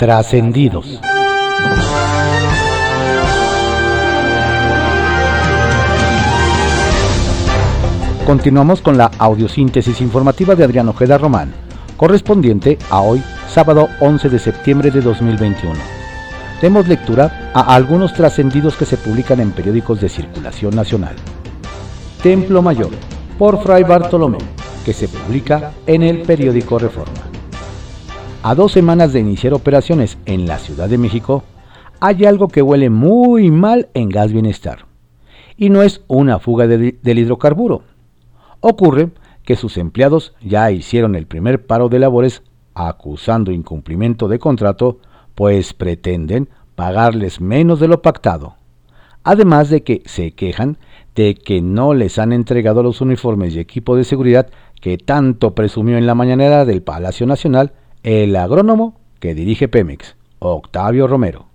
Trascendidos. Continuamos con la audiosíntesis informativa de Adrián Ojeda Román, correspondiente a hoy, sábado 11 de septiembre de 2021. Demos lectura a algunos trascendidos que se publican en periódicos de circulación nacional. Templo Mayor, por Fray Bartolomé, que se publica en el periódico Reforma. A dos semanas de iniciar operaciones en la Ciudad de México, hay algo que huele muy mal en Gas Bienestar. Y no es una fuga de, del hidrocarburo. Ocurre que sus empleados ya hicieron el primer paro de labores acusando incumplimiento de contrato, pues pretenden pagarles menos de lo pactado. Además de que se quejan de que no les han entregado los uniformes y equipo de seguridad que tanto presumió en la mañanera del Palacio Nacional el agrónomo que dirige Pemex, Octavio Romero.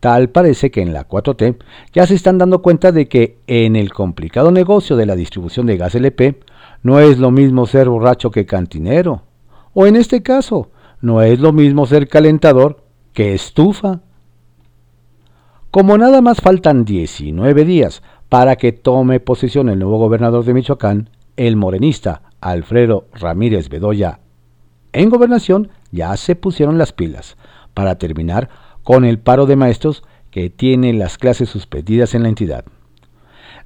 Tal parece que en la 4T ya se están dando cuenta de que en el complicado negocio de la distribución de gas LP no es lo mismo ser borracho que cantinero. O en este caso, no es lo mismo ser calentador que estufa. Como nada más faltan 19 días para que tome posesión el nuevo gobernador de Michoacán, el morenista Alfredo Ramírez Bedoya, en gobernación ya se pusieron las pilas para terminar con el paro de maestros que tiene las clases suspendidas en la entidad.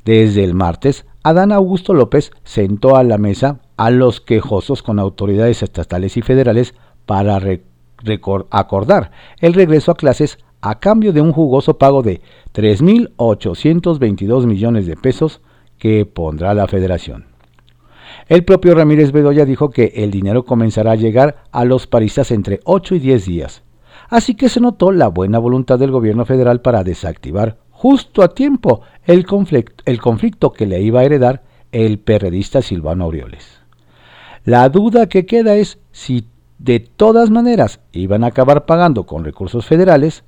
Desde el martes, Adán Augusto López sentó a la mesa a los quejosos con autoridades estatales y federales para acordar el regreso a clases a cambio de un jugoso pago de 3.822 millones de pesos que pondrá la federación. El propio Ramírez Bedoya dijo que el dinero comenzará a llegar a los paristas entre 8 y 10 días, así que se notó la buena voluntad del gobierno federal para desactivar justo a tiempo el conflicto, que le iba a heredar el perredista Silvano Aureoles. La duda que queda es si de todas maneras iban a acabar pagando con recursos federales,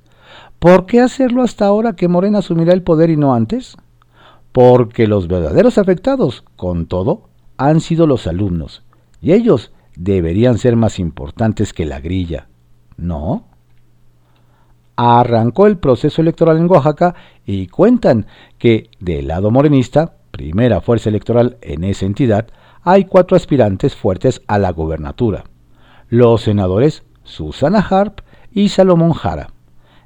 ¿por qué hacerlo hasta ahora que Morena asumirá el poder y no antes? Porque los verdaderos afectados, con todo, han sido los alumnos, y ellos deberían ser más importantes que la grilla, ¿no? Arrancó el proceso electoral en Oaxaca y cuentan que del lado morenista, primera fuerza electoral en esa entidad, hay cuatro aspirantes fuertes a la gobernatura. Los senadores Susana Harp y Salomón Jara,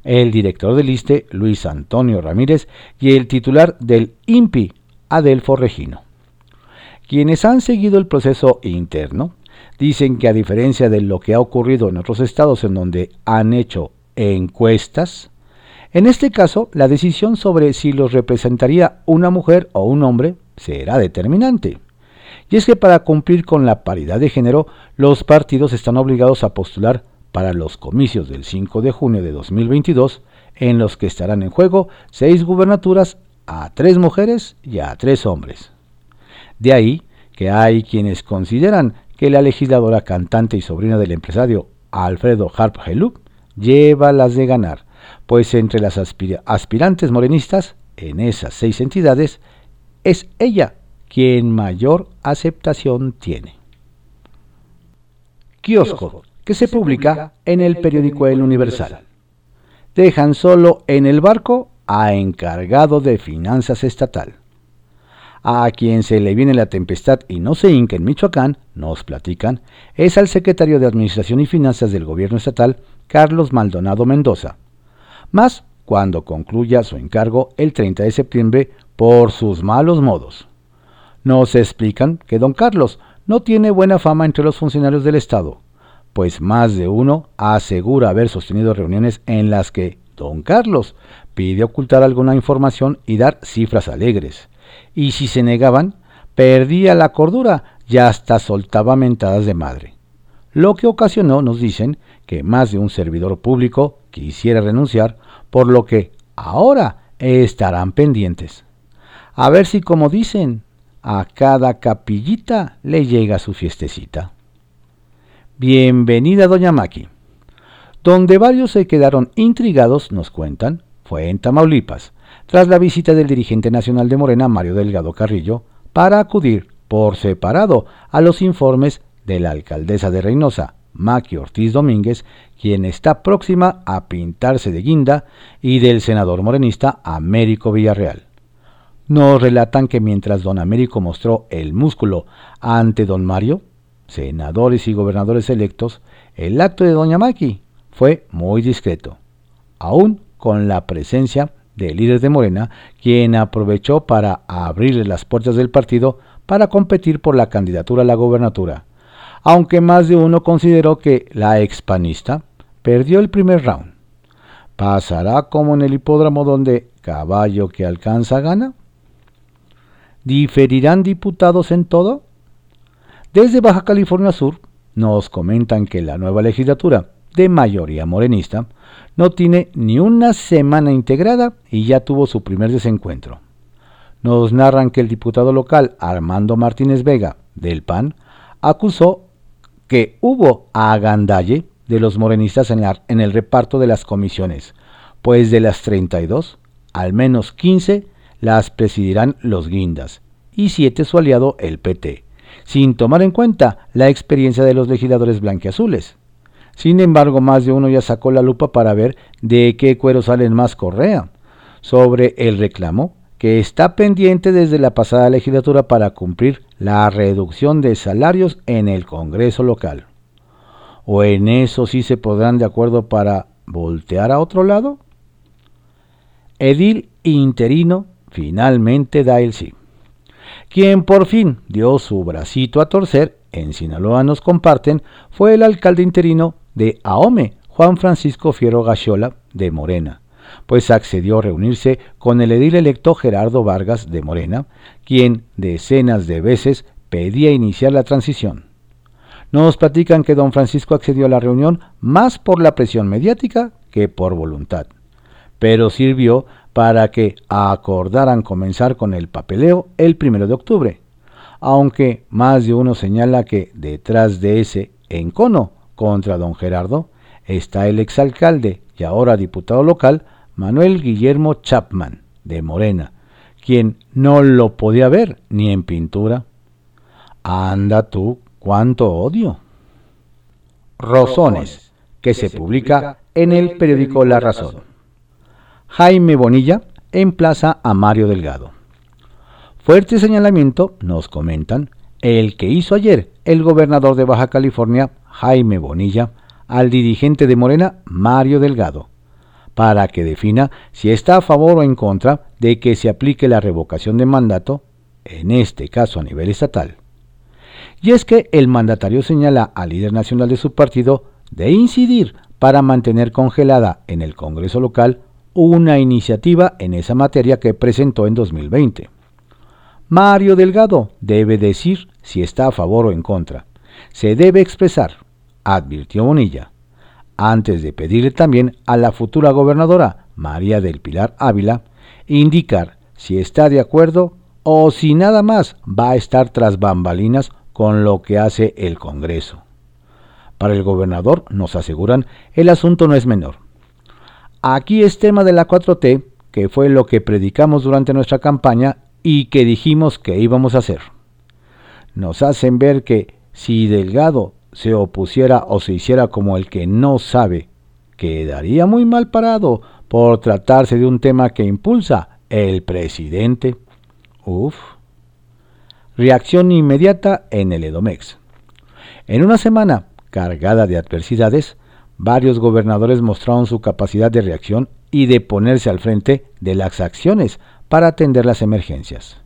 el director del ISTE Luis Antonio Ramírez y el titular del INPI Adelfo Regino. Quienes han seguido el proceso interno dicen que a diferencia de lo que ha ocurrido en otros estados en donde han hecho encuestas, en este caso la decisión sobre si los representaría una mujer o un hombre será determinante. Y es que para cumplir con la paridad de género, los partidos están obligados a postular para los comicios del 5 de junio de 2022, en los que estarán en juego seis gubernaturas a tres mujeres y a tres hombres. De ahí que hay quienes consideran que la legisladora cantante y sobrina del empresario Alfredo Harp Heluk lleva las de ganar, pues entre las aspirantes morenistas en esas seis entidades es ella quien mayor aceptación tiene. Kiosco, que se publica en el periódico El Universal. Dejan solo en el barco a encargado de finanzas estatal. A quien se le viene la tempestad y no se hinca en Michoacán, nos platican, es al secretario de Administración y Finanzas del gobierno estatal, Carlos Maldonado Mendoza. Más cuando concluya su encargo el 30 de septiembre por sus malos modos. Nos explican que don Carlos no tiene buena fama entre los funcionarios del Estado, pues más de uno asegura haber sostenido reuniones en las que don Carlos pide ocultar alguna información y dar cifras alegres y si se negaban, perdía la cordura y hasta soltaba mentadas de madre. Lo que ocasionó, nos dicen, que más de un servidor público quisiera renunciar, por lo que ahora estarán pendientes. A ver si, como dicen, a cada capillita le llega su fiestecita. Bienvenida, doña Maki. Donde varios se quedaron intrigados, nos cuentan, fue en Tamaulipas, tras la visita del dirigente nacional de Morena, Mario Delgado Carrillo, para acudir por separado a los informes de la alcaldesa de Reynosa, Maki Ortiz Domínguez, quien está próxima a pintarse de guinda, y del senador morenista Américo Villarreal. Nos relatan que mientras don Américo mostró el músculo ante don Mario, senadores y gobernadores electos, el acto de doña Maki fue muy discreto, aún con la presencia del líder de Morena, quien aprovechó para abrirle las puertas del partido para competir por la candidatura a la gobernatura, aunque más de uno consideró que la expanista perdió el primer round. ¿Pasará como en el hipódromo donde caballo que alcanza gana? ¿Diferirán diputados en todo? Desde Baja California Sur nos comentan que la nueva legislatura, de mayoría morenista, no tiene ni una semana integrada y ya tuvo su primer desencuentro. Nos narran que el diputado local Armando Martínez Vega, del PAN, acusó que hubo agandalle de los morenistas en, el reparto de las comisiones, pues de las 32, al menos 15 las presidirán los guindas y 7 su aliado el PT, sin tomar en cuenta la experiencia de los legisladores blanqueazules. Sin embargo, más de uno ya sacó la lupa para ver de qué cuero salen más correa. Sobre el reclamo, que está pendiente desde la pasada legislatura para cumplir la reducción de salarios en el Congreso local. ¿O en eso sí se podrán de acuerdo para voltear a otro lado? Edil interino finalmente da el sí. Quien por fin dio su bracito a torcer, en Sinaloa nos comparten, fue el alcalde interino de Ahome, Juan Francisco Fiero Gachola, de Morena, pues accedió a reunirse con el edil electo Gerardo Vargas de Morena, quien decenas de veces pedía iniciar la transición. Nos platican que don Francisco accedió a la reunión más por la presión mediática que por voluntad, pero sirvió para que acordaran comenzar con el papeleo el primero de octubre, aunque más de uno señala que detrás de ese encono contra don Gerardo está el exalcalde y ahora diputado local Manuel Guillermo Chapman, de Morena, quien no lo podía ver ni en pintura. Anda tú, cuánto odio. Rosones, que se publica en el periódico La Razón. Jaime Bonilla emplaza a Mario Delgado. Fuerte señalamiento, nos comentan, el que hizo ayer el gobernador de Baja California, Jaime Bonilla, al dirigente de Morena, Mario Delgado, para que defina si está a favor o en contra de que se aplique la revocación de mandato, en este caso a nivel estatal. Y es que el mandatario señala al líder nacional de su partido de incidir para mantener congelada en el Congreso local una iniciativa en esa materia que presentó en 2020. Mario Delgado debe decir si está a favor o en contra. Se debe expresar, advirtió Bonilla antes de pedirle también a la futura gobernadora, María del Pilar Ávila, indicar si está de acuerdo o si nada más va a estar tras bambalinas con lo que hace el Congreso. Para el gobernador, nos aseguran, el asunto no es menor. Aquí es tema de la 4T, que fue lo que predicamos durante nuestra campaña y que dijimos que íbamos a hacer. Nos hacen ver que si Delgado se opusiera o se hiciera como el que no sabe, quedaría muy mal parado por tratarse de un tema que impulsa el presidente. Uf. Reacción inmediata en el Edomex. En una semana cargada de adversidades, varios gobernadores mostraron su capacidad de reacción y de ponerse al frente de las acciones para atender las emergencias.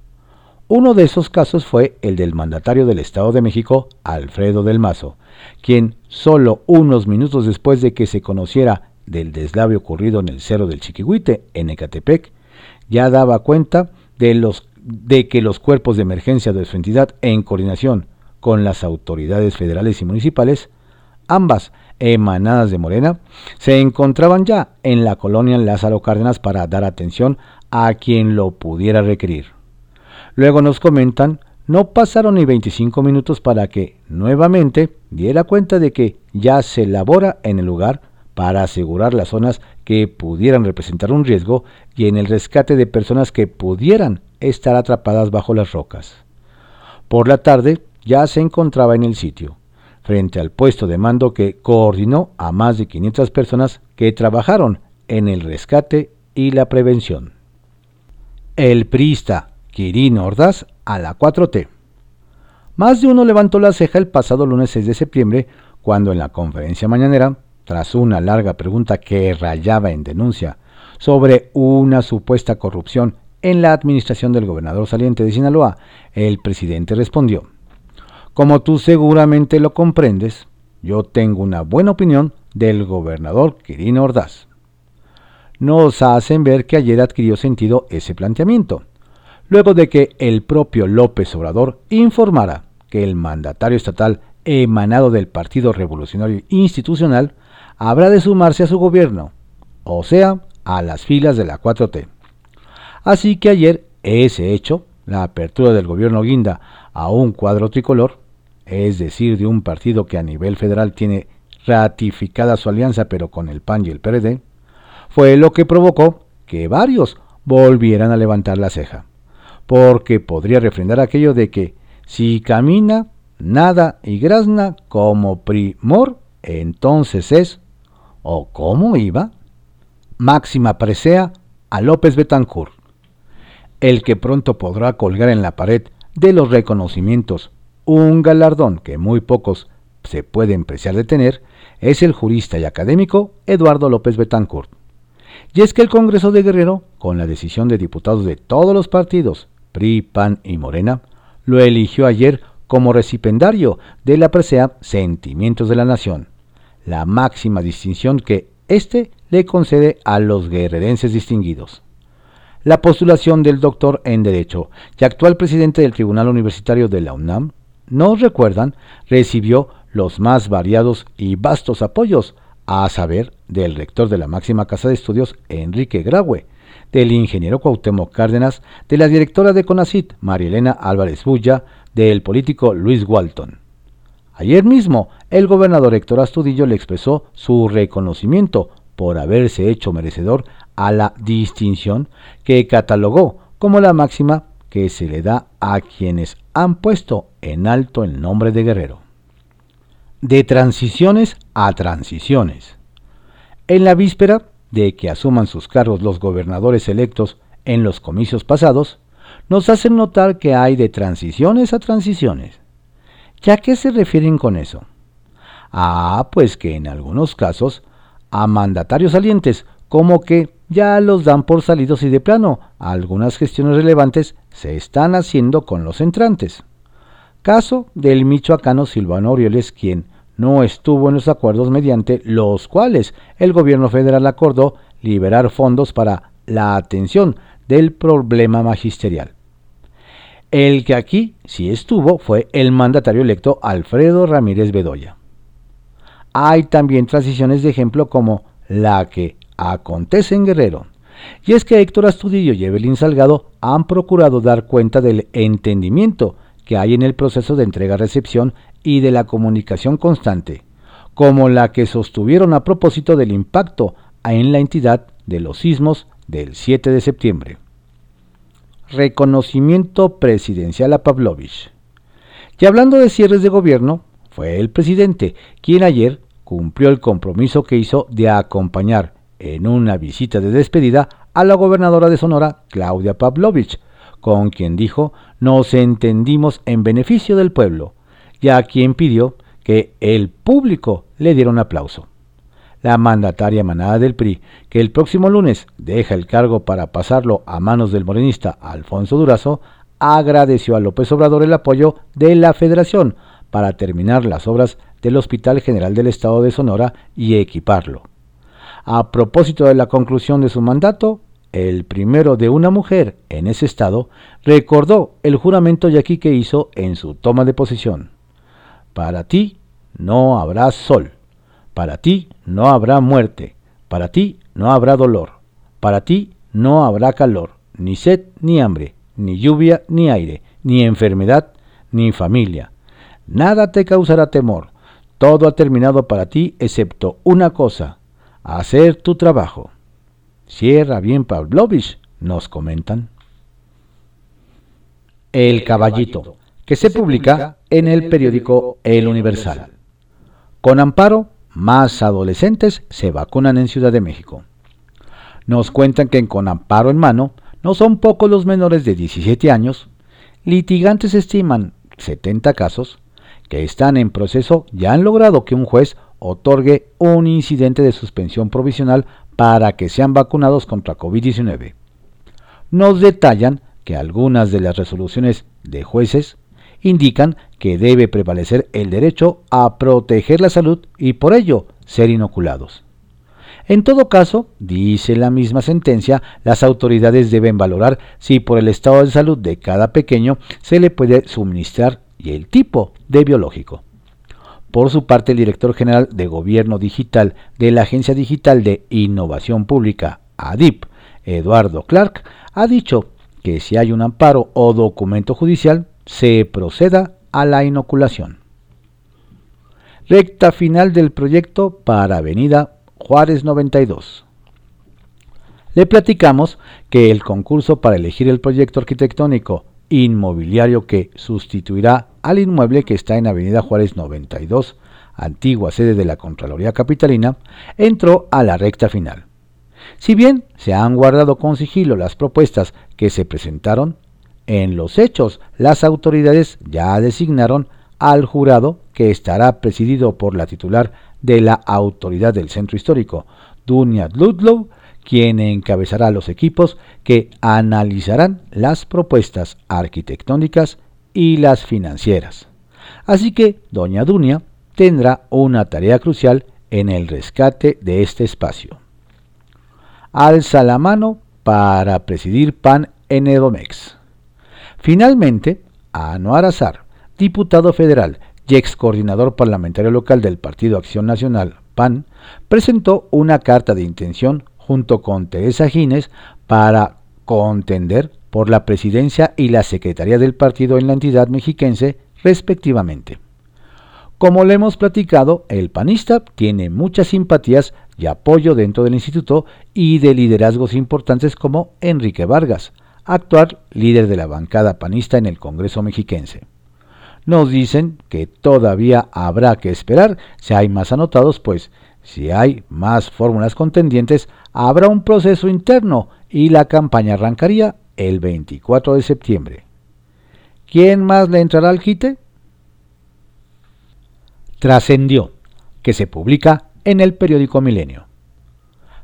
Uno de esos casos fue el del mandatario del Estado de México, Alfredo del Mazo, quien solo unos minutos después de que se conociera del deslave ocurrido en el Cerro del Chiquihuite, en Ecatepec, ya daba cuenta de, los, de que los cuerpos de emergencia de su entidad, en coordinación con las autoridades federales y municipales, ambas emanadas de Morena, se encontraban ya en la colonia Lázaro Cárdenas para dar atención a quien lo pudiera requerir. Luego nos comentan, no pasaron ni 25 minutos para que, nuevamente, diera cuenta de que ya se labora en el lugar para asegurar las zonas que pudieran representar un riesgo y en el rescate de personas que pudieran estar atrapadas bajo las rocas. Por la tarde ya se encontraba en el sitio, frente al puesto de mando que coordinó a más de 500 personas que trabajaron en el rescate y la prevención. El priista Quirino Ordaz a la 4T. Más de uno levantó la ceja el pasado lunes 6 de septiembre cuando en la conferencia mañanera, tras una larga pregunta que rayaba en denuncia sobre una supuesta corrupción en la administración del gobernador saliente de Sinaloa, el presidente respondió, Como tú seguramente lo comprendes, yo tengo una buena opinión del gobernador Quirino Ordaz. Nos hacen ver que ayer adquirió sentido ese planteamiento, luego de que el propio López Obrador informara que el mandatario estatal emanado del Partido Revolucionario Institucional habrá de sumarse a su gobierno, o sea, a las filas de la 4T. Así que ayer ese hecho, la apertura del gobierno Guinda a un cuadro tricolor, es decir, de un partido que a nivel federal tiene ratificada su alianza pero con el PAN y el PRD, fue lo que provocó que varios volvieran a levantar la ceja, porque podría refrendar aquello de que si camina, nada y grazna como primor, entonces es, o cómo iba, máxima presea a López Betancourt el que pronto podrá colgar en la pared de los reconocimientos un galardón que muy pocos se pueden preciar de tener, es el jurista y académico Eduardo López Betancourt. Y es que el Congreso de Guerrero, con la decisión de diputados de todos los partidos, PRI, PAN y Morena, lo eligió ayer como recipendario de la presea Sentimientos de la Nación, la máxima distinción que éste le concede a los guerrerenses distinguidos. La postulación del doctor en Derecho y actual presidente del Tribunal Universitario de la UNAM, nos recuerdan, recibió los más variados y vastos apoyos, a saber, del rector de la máxima casa de estudios, Enrique Graue, del ingeniero Cuauhtémoc Cárdenas, de la directora de CONACIT, Marielena Álvarez Bulla, del político Luis Walton. Ayer mismo, el gobernador Héctor Astudillo le expresó su reconocimiento por haberse hecho merecedor a la distinción que catalogó como la máxima que se le da a quienes han puesto en alto el nombre de guerrero. De transiciones a transiciones. En la víspera de que asuman sus cargos los gobernadores electos en los comicios pasados, nos hacen notar que hay de transiciones a transiciones. ¿Ya qué se refieren con eso? Ah, pues que en algunos casos a mandatarios salientes como que ya los dan por salidos y de plano algunas gestiones relevantes se están haciendo con los entrantes. Caso del michoacano Silvano Orioles, quien no estuvo en los acuerdos mediante los cuales el gobierno federal acordó liberar fondos para la atención del problema magisterial. El que aquí sí estuvo fue el mandatario electo Alfredo Ramírez Bedoya. Hay también transiciones de ejemplo como la que acontece en Guerrero. Y es que Héctor Astudillo y Evelyn Salgado han procurado dar cuenta del entendimiento que hay en el proceso de entrega-recepción y de la comunicación constante, como la que sostuvieron a propósito del impacto en la entidad de los sismos del 7 de septiembre. Reconocimiento presidencial a Pavlovich. Y hablando de cierres de gobierno, fue el presidente quien ayer cumplió el compromiso que hizo de acompañar en una visita de despedida a la gobernadora de Sonora, Claudia Pavlovich, con quien dijo nos entendimos en beneficio del pueblo, y a quien pidió que el público le diera un aplauso. La mandataria manada del PRI, que el próximo lunes deja el cargo para pasarlo a manos del morenista Alfonso Durazo, agradeció a López Obrador el apoyo de la federación para terminar las obras del Hospital General del Estado de Sonora y equiparlo. A propósito de la conclusión de su mandato, el primero de una mujer en ese estado recordó el juramento yaquí que hizo en su toma de posesión. Para ti no habrá sol, para ti no habrá muerte, para ti no habrá dolor, para ti no habrá calor, ni sed ni hambre, ni lluvia ni aire, ni enfermedad ni familia. Nada te causará temor, todo ha terminado para ti excepto una cosa, hacer tu trabajo. Cierra bien Pavlovich, nos comentan. El Caballito, que se publica en el periódico El Universal. Con amparo, más adolescentes se vacunan en Ciudad de México. Nos cuentan que con amparo en mano no son pocos los menores de 17 años. Litigantes estiman 70 casos que están en proceso ya han logrado que un juez otorgue un incidente de suspensión provisional para que sean vacunados contra COVID-19. Nos detallan que algunas de las resoluciones de jueces indican que debe prevalecer el derecho a proteger la salud y por ello ser inoculados. En todo caso, dice la misma sentencia, las autoridades deben valorar si por el estado de salud de cada pequeño se le puede suministrar y el tipo de biológico. Por su parte, el director general de Gobierno Digital de la Agencia Digital de Innovación Pública, ADIP, Eduardo Clark, ha dicho que si hay un amparo o documento judicial, se proceda a la inoculación. Recta final del proyecto para Avenida Juárez 92. Le platicamos que el concurso para elegir el proyecto arquitectónico inmobiliario que sustituirá al inmueble que está en Avenida Juárez 92, antigua sede de la Contraloría Capitalina, entró a la recta final. Si bien se han guardado con sigilo las propuestas que se presentaron, en los hechos las autoridades ya designaron al jurado que estará presidido por la titular de la autoridad del centro histórico, Dunia Ludlow, quien encabezará los equipos que analizarán las propuestas arquitectónicas y las financieras. Así que doña Dunia tendrá una tarea crucial en el rescate de este espacio. Alza la mano para presidir PAN en Edomex. Finalmente, Anuar Azar, diputado federal y ex coordinador parlamentario local del Partido Acción Nacional, PAN, presentó una carta de intención junto con Teresa Gines para contender por la presidencia y la secretaría del partido en la entidad mexiquense, respectivamente. Como le hemos platicado, el panista tiene muchas simpatías y apoyo dentro del instituto y de liderazgos importantes como Enrique Vargas, actual líder de la bancada panista en el Congreso mexiquense. Nos dicen que todavía habrá que esperar si hay más anotados, pues si hay más fórmulas contendientes, habrá un proceso interno y la campaña arrancaría el 24 de septiembre. ¿Quién más le entrará al quite? Trascendió que se publica en el periódico Milenio.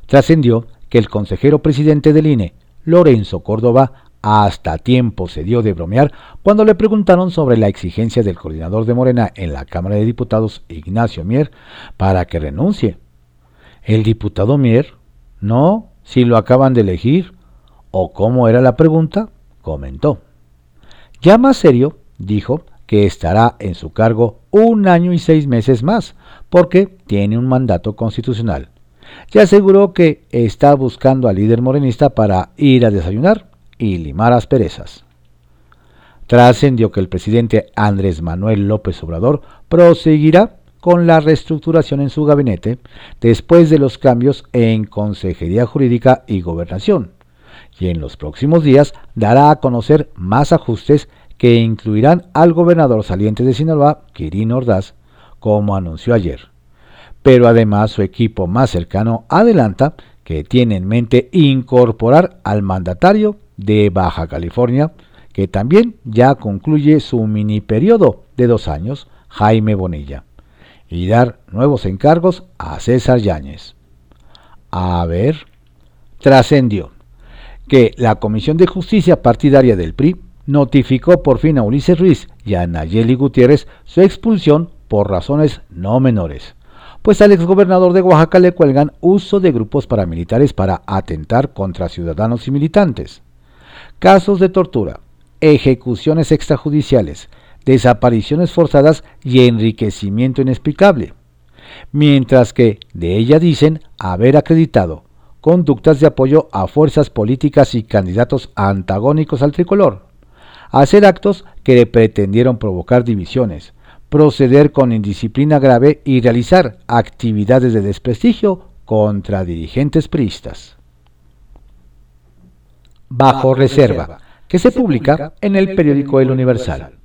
Trascendió que el consejero presidente del INE, Lorenzo Córdoba, hasta tiempo se dio de bromear cuando le preguntaron sobre la exigencia del coordinador de Morena en la Cámara de Diputados, Ignacio Mier, para que renuncie. El diputado Mier, no, si lo acaban de elegir, o cómo era la pregunta, comentó. Ya más serio, dijo que estará en su cargo un año y seis meses más, porque tiene un mandato constitucional. Y aseguró que está buscando al líder morenista para ir a desayunar y limar asperezas. Trascendió que el presidente Andrés Manuel López Obrador proseguirá con la reestructuración en su gabinete después de los cambios en Consejería Jurídica y Gobernación, y en los próximos días dará a conocer más ajustes que incluirán al gobernador saliente de Sinaloa, Kirin Ordaz, como anunció ayer. Pero además su equipo más cercano adelanta que tiene en mente incorporar al mandatario de Baja California, que también ya concluye su mini periodo de dos años, Jaime Bonilla, y dar nuevos encargos a César Yáñez. A ver, trascendió que la Comisión de Justicia Partidaria del PRI notificó por fin a Ulises Ruiz y a Nayeli Gutiérrez su expulsión por razones no menores, pues al exgobernador de Oaxaca le cuelgan uso de grupos paramilitares para atentar contra ciudadanos y militantes, casos de tortura, ejecuciones extrajudiciales, desapariciones forzadas y enriquecimiento inexplicable, mientras que de ella dicen haber acreditado conductas de apoyo a fuerzas políticas y candidatos antagónicos al tricolor, hacer actos que pretendieron provocar divisiones, proceder con indisciplina grave y realizar actividades de desprestigio contra dirigentes priistas. Bajo reserva, que se publica en el periódico El Universal.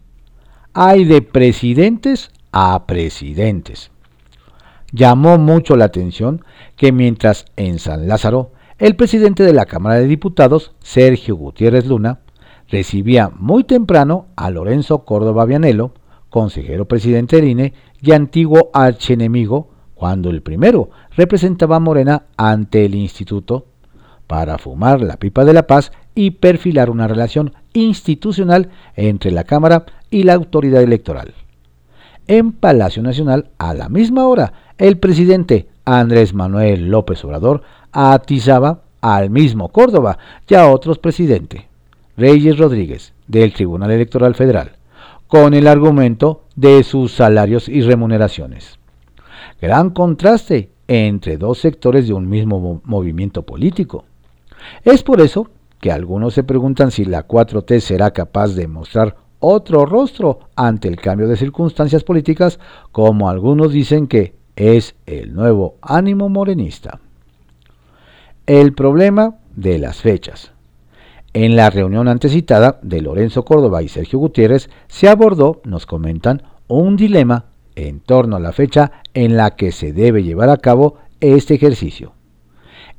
Hay de presidentes a presidentes. Llamó mucho la atención que mientras en San Lázaro el presidente de la Cámara de Diputados, Sergio Gutiérrez Luna, recibía muy temprano a Lorenzo Córdoba Vianelo, consejero presidente del INE y antiguo archienemigo, cuando el primero representaba a Morena ante el instituto, para fumar la pipa de la paz y perfilar una relación institucional entre la Cámara y la autoridad electoral. En Palacio Nacional, a la misma hora, el presidente Andrés Manuel López Obrador atizaba al mismo Córdoba y a otros presidentes, Reyes Rodríguez, del Tribunal Electoral Federal, con el argumento de sus salarios y remuneraciones. Gran contraste entre dos sectores de un mismo movimiento político. Es por eso que algunos se preguntan si la 4T será capaz de mostrar otro rostro ante el cambio de circunstancias políticas, como algunos dicen que es el nuevo ánimo morenista. El problema de las fechas. En la reunión antecitada de Lorenzo Córdoba y Sergio Gutiérrez se abordó, nos comentan, un dilema en torno a la fecha en la que se debe llevar a cabo este ejercicio.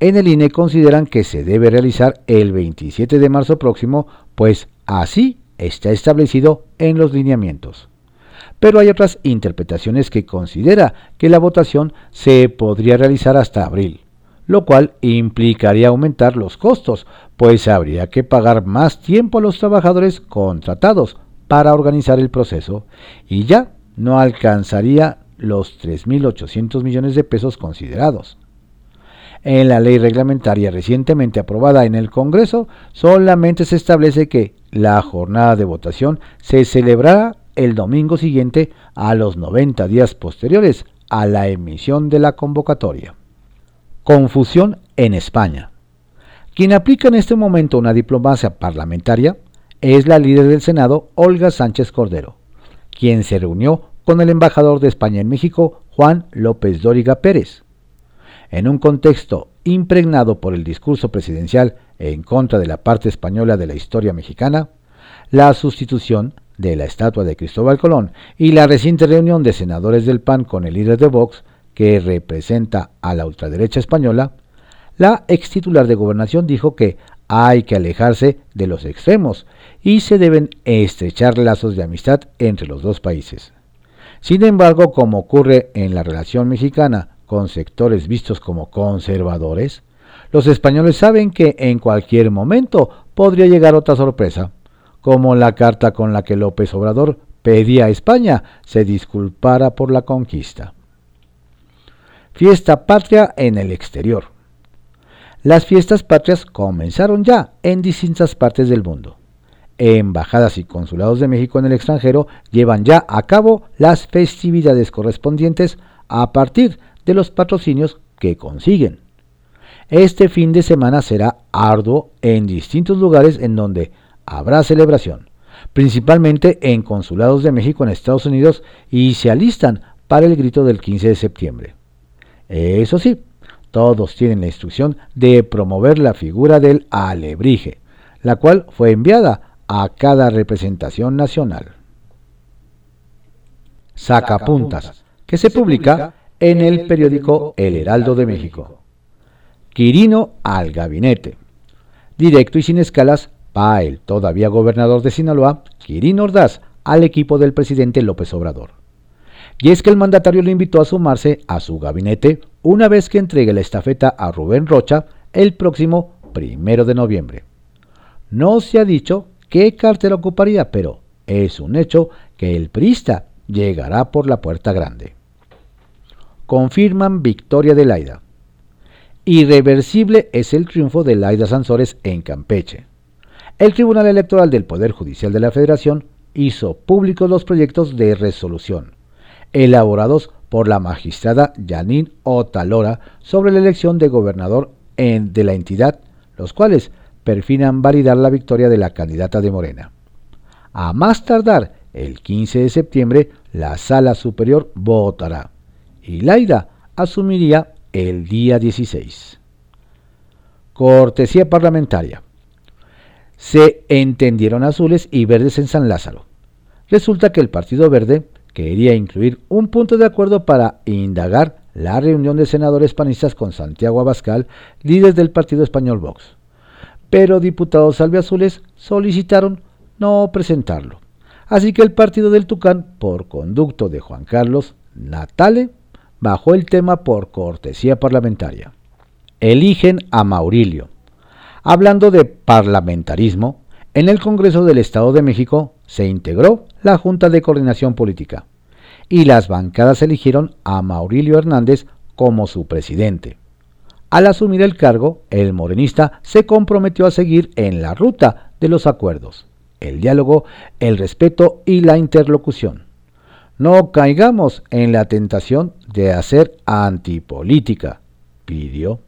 En el INE consideran que se debe realizar el 27 de marzo próximo, pues así está establecido en los lineamientos. Pero hay otras interpretaciones que considera que la votación se podría realizar hasta abril, lo cual implicaría aumentar los costos, pues habría que pagar más tiempo a los trabajadores contratados para organizar el proceso y ya no alcanzaría los 3.800 millones de pesos considerados. En la ley reglamentaria recientemente aprobada en el Congreso, solamente se establece que la jornada de votación se celebrará el domingo siguiente a los 90 días posteriores a la emisión de la convocatoria. Confusión en España. Quien aplica en este momento una diplomacia parlamentaria es la líder del Senado, Olga Sánchez Cordero, quien se reunió con el embajador de España en México, Juan López Dóriga Pérez en un contexto impregnado por el discurso presidencial en contra de la parte española de la historia mexicana, la sustitución de la estatua de Cristóbal Colón y la reciente reunión de senadores del PAN con el líder de Vox, que representa a la ultraderecha española, la ex titular de gobernación dijo que hay que alejarse de los extremos y se deben estrechar lazos de amistad entre los dos países. Sin embargo, como ocurre en la relación mexicana con sectores vistos como conservadores, los españoles saben que en cualquier momento podría llegar otra sorpresa, como la carta con la que López Obrador pedía a España se disculpara por la conquista. Fiesta patria en el exterior. Las fiestas patrias comenzaron ya en distintas partes del mundo. Embajadas y consulados de México en el extranjero llevan ya a cabo las festividades correspondientes a partir de los patrocinios que consiguen. Este fin de semana será arduo en distintos lugares en donde habrá celebración, principalmente en consulados de México en Estados Unidos y se alistan para el grito del 15 de septiembre. Eso sí, todos tienen la instrucción de promover la figura del alebrije, la cual fue enviada a cada representación nacional. Sacapuntas, que se publica en el periódico El Heraldo de México. Quirino al gabinete. Directo y sin escalas va el todavía gobernador de Sinaloa, Quirino Ordaz, al equipo del presidente López Obrador. Y es que el mandatario le invitó a sumarse a su gabinete una vez que entregue la estafeta a Rubén Rocha el próximo primero de noviembre. No se ha dicho qué cartera ocuparía, pero es un hecho que el prista llegará por la puerta grande confirman victoria de Laida. Irreversible es el triunfo de Laida Sansores en Campeche. El Tribunal Electoral del Poder Judicial de la Federación hizo públicos los proyectos de resolución, elaborados por la magistrada Janine Otalora sobre la elección de gobernador en, de la entidad, los cuales perfinan validar la victoria de la candidata de Morena. A más tardar el 15 de septiembre, la Sala Superior votará y Laida asumiría el día 16. Cortesía parlamentaria. Se entendieron azules y verdes en San Lázaro. Resulta que el Partido Verde quería incluir un punto de acuerdo para indagar la reunión de senadores panistas con Santiago Abascal, líder del partido español Vox. Pero diputados albiazules solicitaron no presentarlo. Así que el partido del Tucán, por conducto de Juan Carlos Natale, bajó el tema por cortesía parlamentaria. Eligen a Maurilio. Hablando de parlamentarismo, en el Congreso del Estado de México se integró la Junta de Coordinación Política y las bancadas eligieron a Maurilio Hernández como su presidente. Al asumir el cargo, el morenista se comprometió a seguir en la ruta de los acuerdos, el diálogo, el respeto y la interlocución. No caigamos en la tentación de hacer antipolítica, pidió.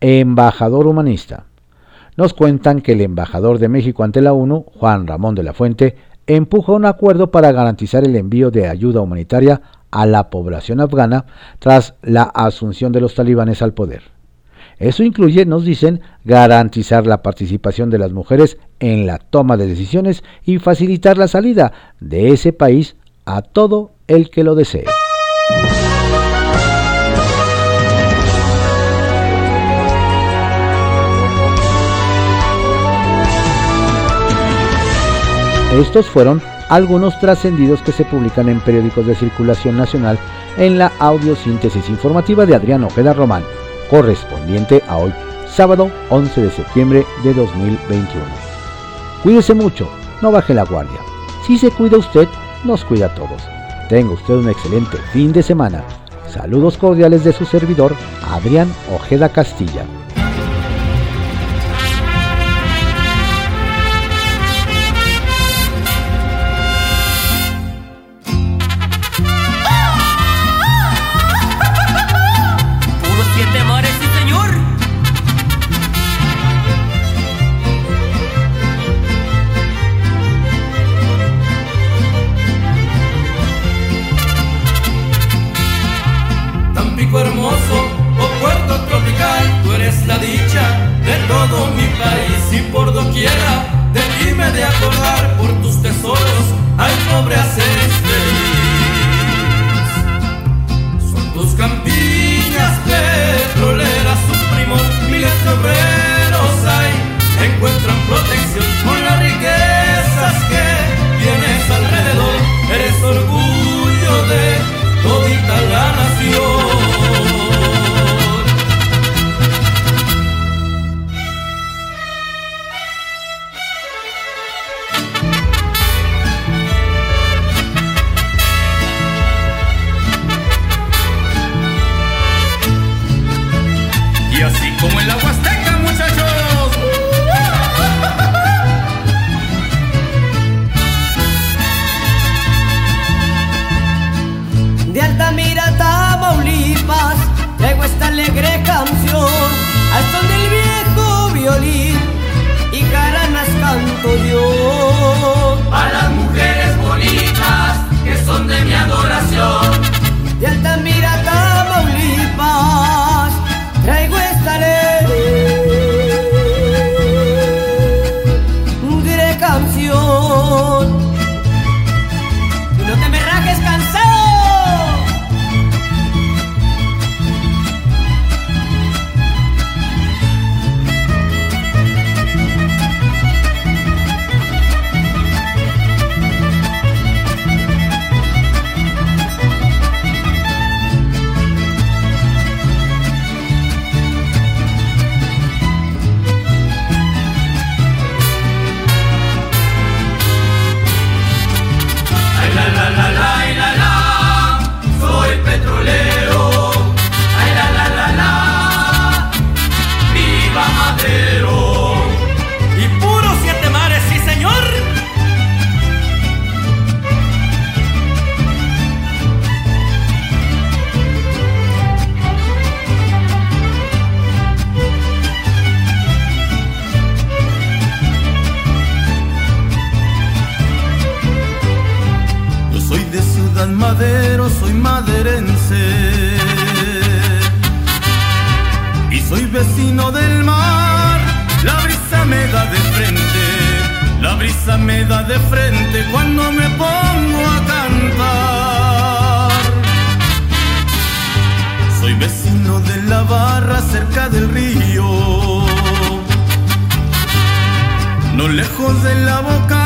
Embajador humanista. Nos cuentan que el embajador de México ante la ONU, Juan Ramón de la Fuente, empujó un acuerdo para garantizar el envío de ayuda humanitaria a la población afgana tras la asunción de los talibanes al poder. Eso incluye, nos dicen, garantizar la participación de las mujeres en la toma de decisiones y facilitar la salida de ese país a todo el que lo desee. Estos fueron algunos trascendidos que se publican en periódicos de circulación nacional en la audiosíntesis informativa de Adrián Ojeda Román, correspondiente a hoy, sábado 11 de septiembre de 2021. Cuídese mucho, no baje la guardia. Si se cuida usted, nos cuida a todos. Tenga usted un excelente fin de semana. Saludos cordiales de su servidor, Adrián Ojeda Castilla. Cuando me pongo de la bocana,